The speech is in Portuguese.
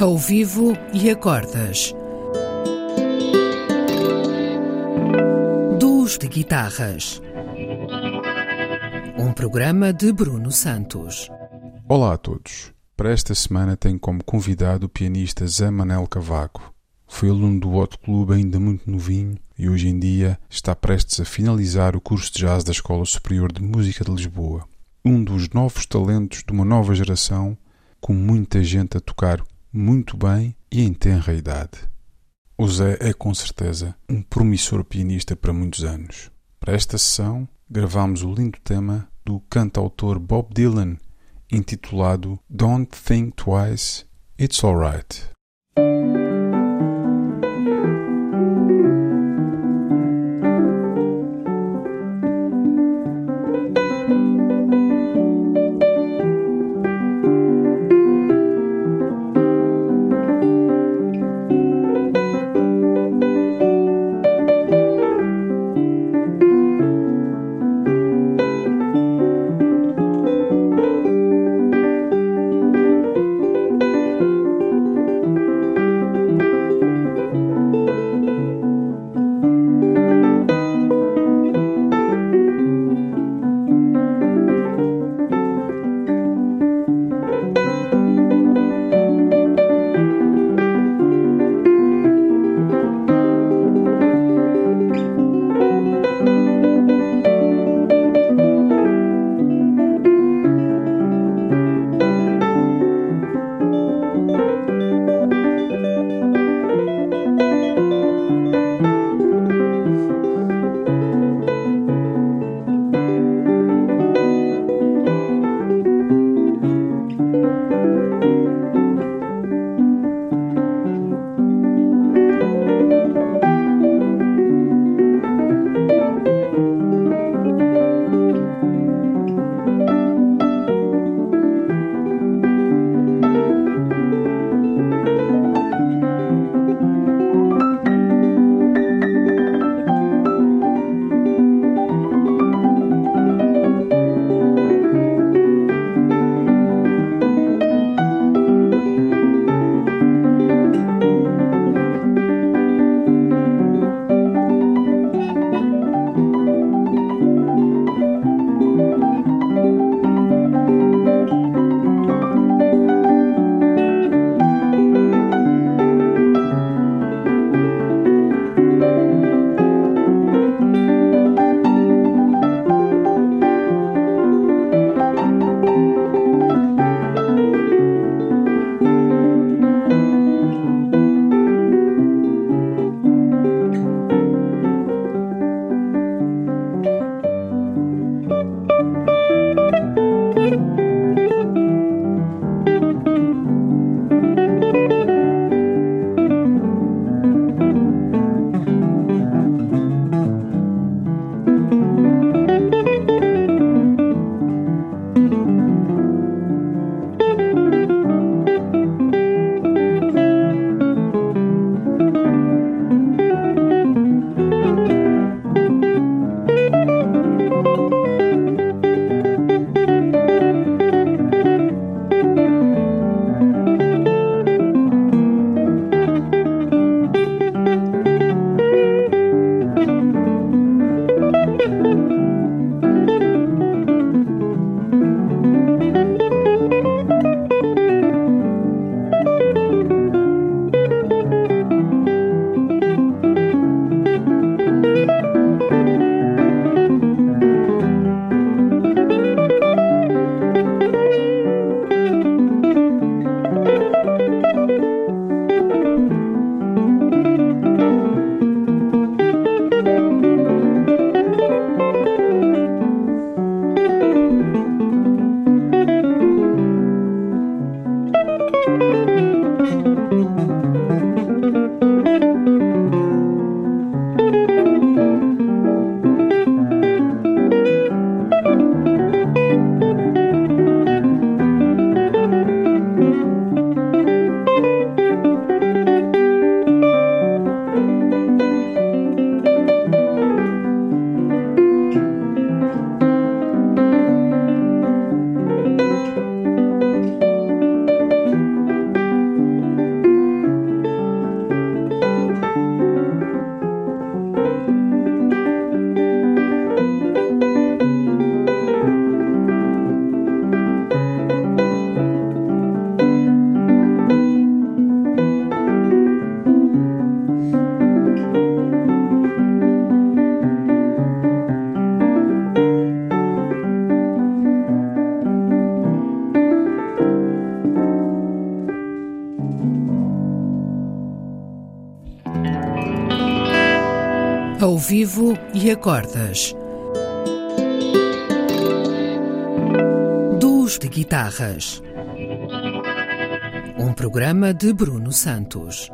ao vivo e a cordas. Duos de guitarras. Um programa de Bruno Santos. Olá a todos. Para esta semana tenho como convidado o pianista Zé Manel Cavaco. Foi aluno do Hot Club ainda muito novinho e hoje em dia está prestes a finalizar o curso de jazz da Escola Superior de Música de Lisboa. Um dos novos talentos de uma nova geração, com muita gente a tocar muito bem e em tenra idade. O Zé é com certeza um promissor pianista para muitos anos. Para esta sessão, gravamos o lindo tema do cantautor Bob Dylan, intitulado Don't Think Twice, It's Alright. Ao vivo e a cordas. De guitarras. Um programa de Bruno Santos.